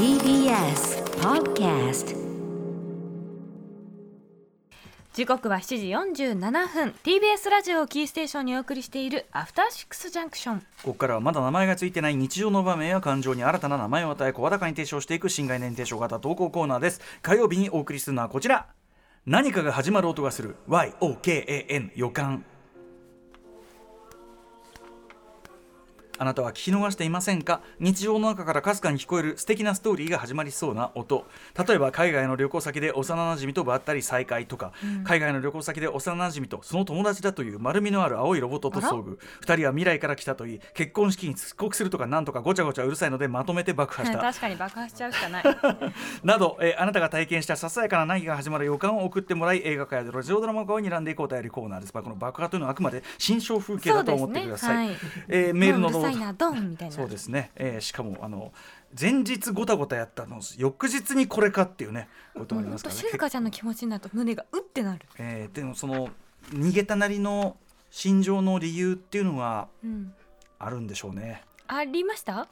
TBS Podcast 時刻は7時47分。TBS ラジオをキーステーションにお送りしているアフターシックスジャンクション。ここからはまだ名前がついてない日常の場面や感情に新たな名前を与え声高に提唱していく新概念提唱型投稿コーナーです。火曜日にお送りするのはこちら。何かが始まる音がする。YOKAN 予感あなたは聞き逃していませんか？日常の中からかすかに聞こえる素敵なストーリーが始まりそうな音。例えば海外の旅行先で幼馴染とばったり再会とか、海外の旅行先で幼馴染とその友達だという丸みのある青いロボットと遭遇。2人は未来から来たといい結婚式に遅刻するとかなんとかごちゃごちゃうるさいのでまとめて爆破した。確かに爆破しちゃうしかない。など、えーあなたが体験したささやかな何が始まる予感を送ってもらい映画化やラジオドラマ化を睨んでいこうというコーナーです、まあ、この爆破というのはあくまで心象風景だと思ってください、ね。はい。えーメールのもう。うるさいなドンみたいなそうですね、えーしかもあの前日ごたごたやったの翌日にこれかっていうねこともありますからね。静香ちゃんの気持ちになると胸がうってなる、えーでもその逃げたなりの心情の理由っていうのがうん、あるんでしょうね。ありました？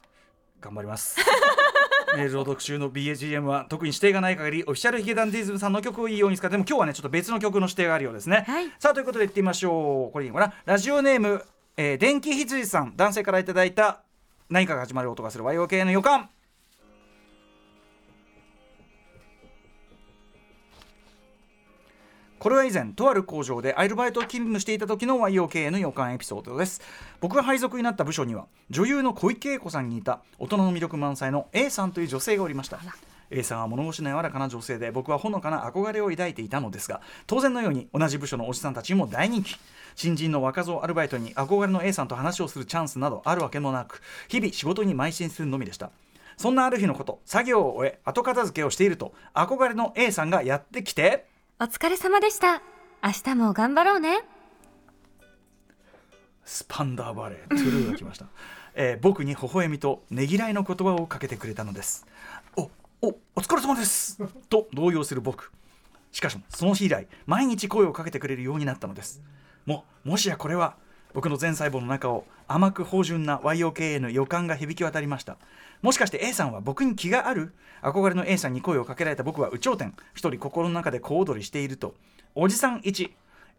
頑張ります。メール朗読中の BAGM は特に指定がない限りオフィシャルヒゲダンディズムさんの曲をいいように使っても今日はねちょっと別の曲の指定があるようですね、はい。さあということでいってみましょう。これいいのかなラジオネーム、えー電気羊さん男性からいただいた何かが始まる音がする YOK の予感。これは以前とある工場でアルバイト勤務していた時の YOK の予感エピソードです。僕が配属になった部署には女優の小池栄子さんに似た大人の魅力満載の A さんという女性がおりました。A さんは物腰の柔らかな女性で僕はほのかな憧れを抱いていたのですが当然のように同じ部署のおじさんたちにも大人気。新人の若造アルバイトに憧れの A さんと話をするチャンスなどあるわけもなく日々仕事に邁進するのみでした。そんなある日のこと作業を終え後片付けをしていると憧れの A さんがやってきてお疲れ様でした。明日も頑張ろうね。スパンダーバレートゥルーが来ました、えー僕に微笑みとねぎらいの言葉をかけてくれたのです。おおお疲れ様です。と動揺する僕。しかしその日以来毎日声をかけてくれるようになったのです。ももしやこれは僕の全細胞の中を甘く芳醇な YOK の予感が響き渡りました。もしかして A さんは僕に気がある？憧れの A さんに声をかけられた僕は有頂天。一人心の中で小躍りしていると。おじさん1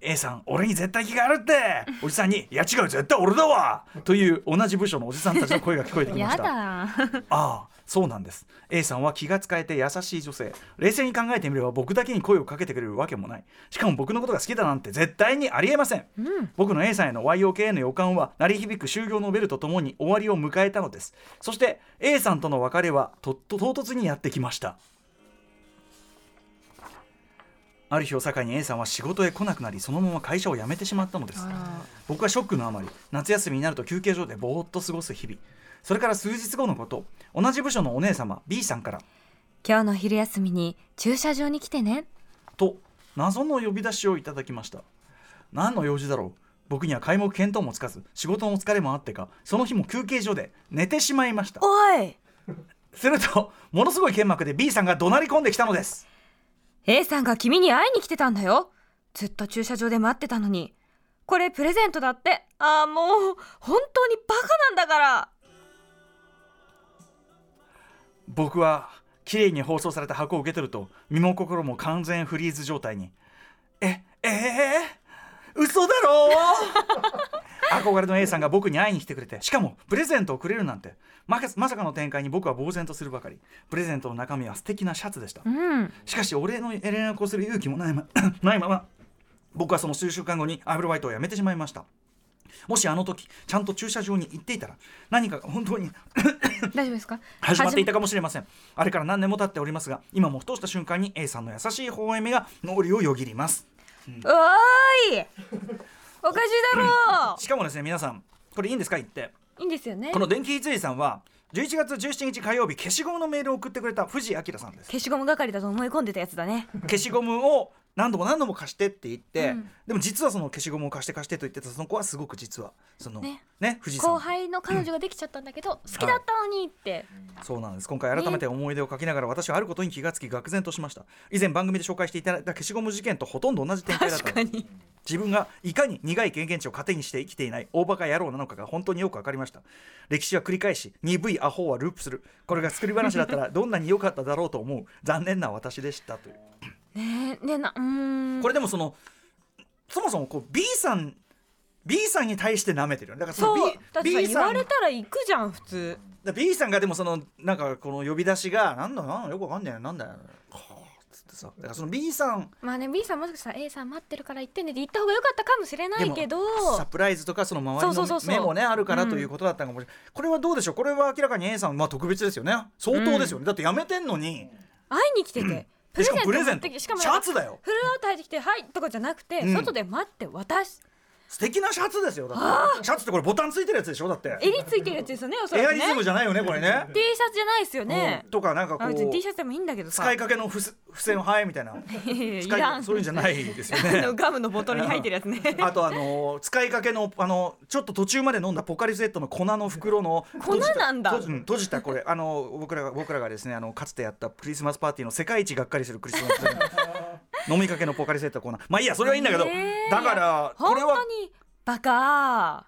A さん俺に絶対気があるって！おじさんに「いや違う絶対俺だわ!」という同じ部署のおじさんたちの声が聞こえてきまやした。だああそうなんです。A さんは気が使えて優しい女性。冷静に考えてみれば僕だけに声をかけてくれるわけもない。しかも僕のことが好きだなんて絶対にありえません、僕の A さんへの YOK の予感は鳴り響く終業のベルとともに終わりを迎えたのです。そして A さんとの別れはとっと唐突にやってきました。ある日を境に A さんは仕事へ来なくなりそのまま会社を辞めてしまったのです。僕はショックのあまり。夏休みになると休憩所でぼーっと過ごす日々それから数日後のこと。同じ部署のお姉様 B さんから。今日の昼休みに駐車場に来てね。と謎の呼び出しをいただきました。何の用事だろう。僕には皆目見当もつかず仕事の疲れもあってかその日も休憩所で寝てしまいました。おい！するとものすごい剣幕で B さんが怒鳴り込んできたのです。A さんが君に会いに来てたんだよ。ずっと駐車場で待ってたのに。これプレゼントだって。ああもう本当にバ僕は綺麗に包装された箱を受け取ると身も心も完全フリーズ状態に。えええ嘘だろ 憧れの A さんが僕に会いに来てくれてしかもプレゼントをくれるなんて。まさかの展開に僕は呆然とするばかり。プレゼントの中身は素敵なシャツでした。うん。しかしお礼の連絡をする勇気もないま ないまま僕はその数週間後にアイブルバイトを辞めてしまいましたもしあの時ちゃんと駐車場に行っていたら何かが 本当に 大丈夫ですか？始まっていたかもしれません。あれから何年も経っておりますが今もふとした瞬間に A さんの優しい微笑みが脳裏をよぎります。おーい！おかしいだろしかもですね皆さんこれいいんですか言って。いいんですよね。この電気羊さんは11月17日火曜日消しゴムのメールを送ってくれた藤井明さんです。消しゴム係だと思い込んでたやつだね。消しゴムを何度も何度も貸してって言って、うん。でも実はその消しゴムを貸して貸してと言ってたその子はすごく実はそのね。ね後輩の彼女ができちゃったんだけど、好きだったのにって、そうなんです。今回改めて思い出を書きながら私はあることに気がつき愕然としました。以前番組で紹介していただいた消しゴム事件とほとんど同じ展開だった。確かに。自分がいかに苦い経験値を糧にして生きていない大バカ野郎なのかが本当によく分かりました。歴史は繰り返し鈍いアホはループする。これが作り話だったらどんなに良かっただろうと思う。残念な私でしたというね。えねえなうーん。これでもそのそもそもこう B さん B さんに対して舐めてるよね。だからその B, B さんさ言われたら行くじゃん普通。だ B さんがでもそのなんかこの呼び出しがなんだなんだよくわかんねえよなんだよ。はあつってさ。だからその B さん。まあね B さんもしかしたら A さん待ってるから行ってねって言った方が良かったかもしれないけど。サプライズとかその周りそうそうそうそう。の目もねあるからということだったかもしれない、これはどうでしょう？これは明らかに A さんまあ特別ですよね。相当ですよね、だってやめてんのに。会いに来ててプレゼント。しかもシャツだよ。フルアウト入ってきて「はい」とかじゃなくて、うん。外で待って渡し素敵なシャツですよだって。シャツってこれボタンついてるやつでしょだって。襟ついてるやつですよねおそらくね。エアリズムじゃないよねこれね。T シャツじゃないですよね。うん、とかなんかこあ別に T うシャツでもいいんだけどさ。使いかけの付付箋はいみたいな。使いらん。そういうんじゃないですよあねのガムのボトルに入ってるやつね。あとあのー使いかけのあのちょっと途中まで飲んだポカリスエットの粉の袋の粉なんだ。閉じた閉じうん閉じたこれ。あの僕らが僕らがですねあのかつてやったクリスマスパーティーの世界一がっかりするクリスマス飲みかけのポカリスエット粉まあいいやそれはいいんだけど、ねえ。だからこ本れは。当にバカ。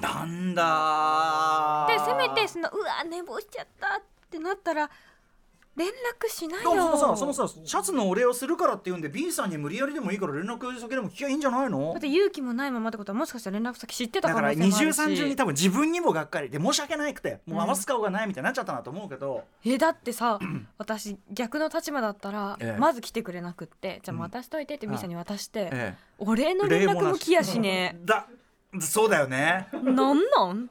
なんだでせめてそのうわ寝坊しちゃったってなったら連絡しないよ。でもそのさそのさシャツのお礼をするからっていうんで B さんに無理やりでもいいから連絡先でも聞きゃいいんじゃないの？だって勇気もないままってことはもしかしたら連絡先知ってただから二重三重に多分自分にもがっかりで申し訳なくてもう合わす顔がないみたいになっちゃったなと思うけど、えだってさ私逆の立場だったら、ええ。まず来てくれなくってじゃあうん。渡しといてって B さんに渡して、えお礼の連絡も来やしね。だそうだよね。なんなん？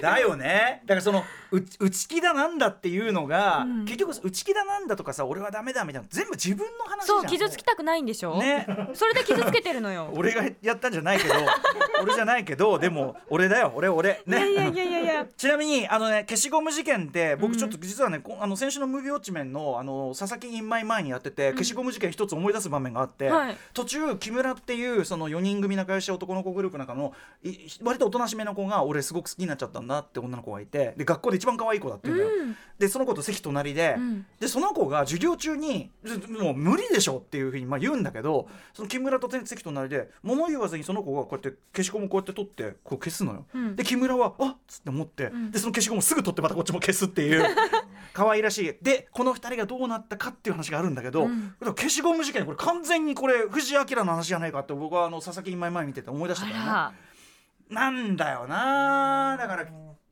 だよね。だからそのう内気だなんだっていうのが、うん。結局内気だなんだとかさ俺はダメだみたいな全部自分の話じゃんそう傷つきたくないんでしょ、ね。それで傷つけてるのよ。俺がやったんじゃないけど 俺じゃないけどでも俺だよ俺俺。ね。いやいやいやいやちなみにあのね消しゴム事件ってうん。僕ちょっと実はね、こあの先週のムービーウォッチメンのあの佐々木インマイ前にやってて、消しゴム事件一つ思い出す場面があって、はい。途中木村っていうその4人組仲良し男の子グループの中のい割とおとなしめの子が俺すごく好きになっちゃったんだって女の子がいてで学校で一番可愛い子だって言うんだよ、うん。でその子と席隣で、うん。でその子が授業中にずもう無理でしょっていうふうにまあ言うんだけどその木村と席隣で物言わずにその子がこうやって消しゴムこうやって取ってこう消すのよ、うん。で木村は「あっ!」つって思って、ん。でその消しゴムをすぐ取ってまたこっちも消すっていう可愛らしい。でこの2人がどうなったかっていう話があるんだけど、消しゴム事件これ完全にこれ藤井明の話じゃないかって僕はあの佐々木今前見てて思い出したからね。あなんだよなだから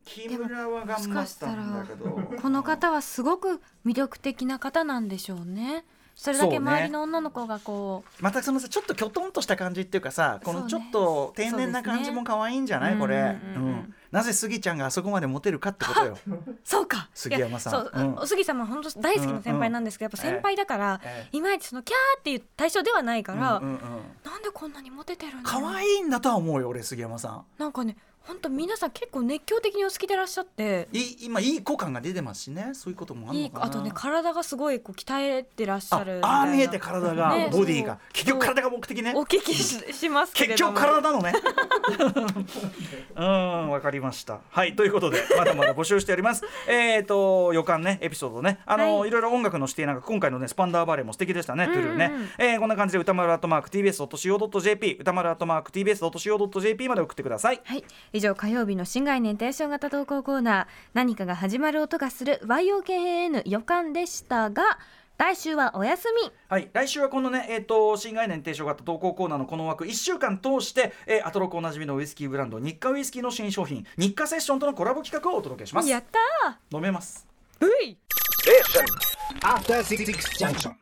木村は頑張ったんだけど。らこの方はすごく魅力的な方なんでしょうね。それだけ周りの女の子がこう。またそのさちょっときょとんとした感じっていうかさこのちょっと天然な感じも可愛いんじゃない、これ、そうんうんうん。ん、なぜスギちゃんがあそこまでモテるかってことよ。そうか。杉山さん。う、うん。お杉さんも本当大好きな先輩なんですけど、やっぱ先輩だから、えいまいちそのキャーっていう対象ではないから、うんうんうんなんでこんなにモテてるんだ可愛いんだとは思うよ俺杉山さん。なんかね本当皆さん結構熱狂的にお好きでいらっしゃって。いい今いい子感が出てますしね。そういうこともあるのかな。あとね体がすごいこう鍛えてらっしゃるああー見えて体が、ねボディが。結局体が目的ね。お聞きししますけれ結ども。局体なのね。うんわかりました。はいということでまだまだ募集しております。えっと予感ねエピソードね。あの、はい。い、ろいろ音楽の指定なんか今回のねスパンダーバレーも素敵でしたね、うんうんトゥルーね、えーこんな感じで歌丸アットマーク TBS.CO.JP 歌丸アットマーク TBS.CO.JP まで送ってください。はい以上火曜日の新概念テンション型投稿コーナー何かが始まる音がする YOKAN 予感でしたが来週はお休み。はい、来週はこのね、えー、と新概念提唱型投稿コーナーのこの枠1週間通して、えー、アトロクおなじみのウイスキーブランド日課ウイスキーの新商品日課セッションとのコラボ企画をお届けします。やった飲めます。ーうい After Six Junction.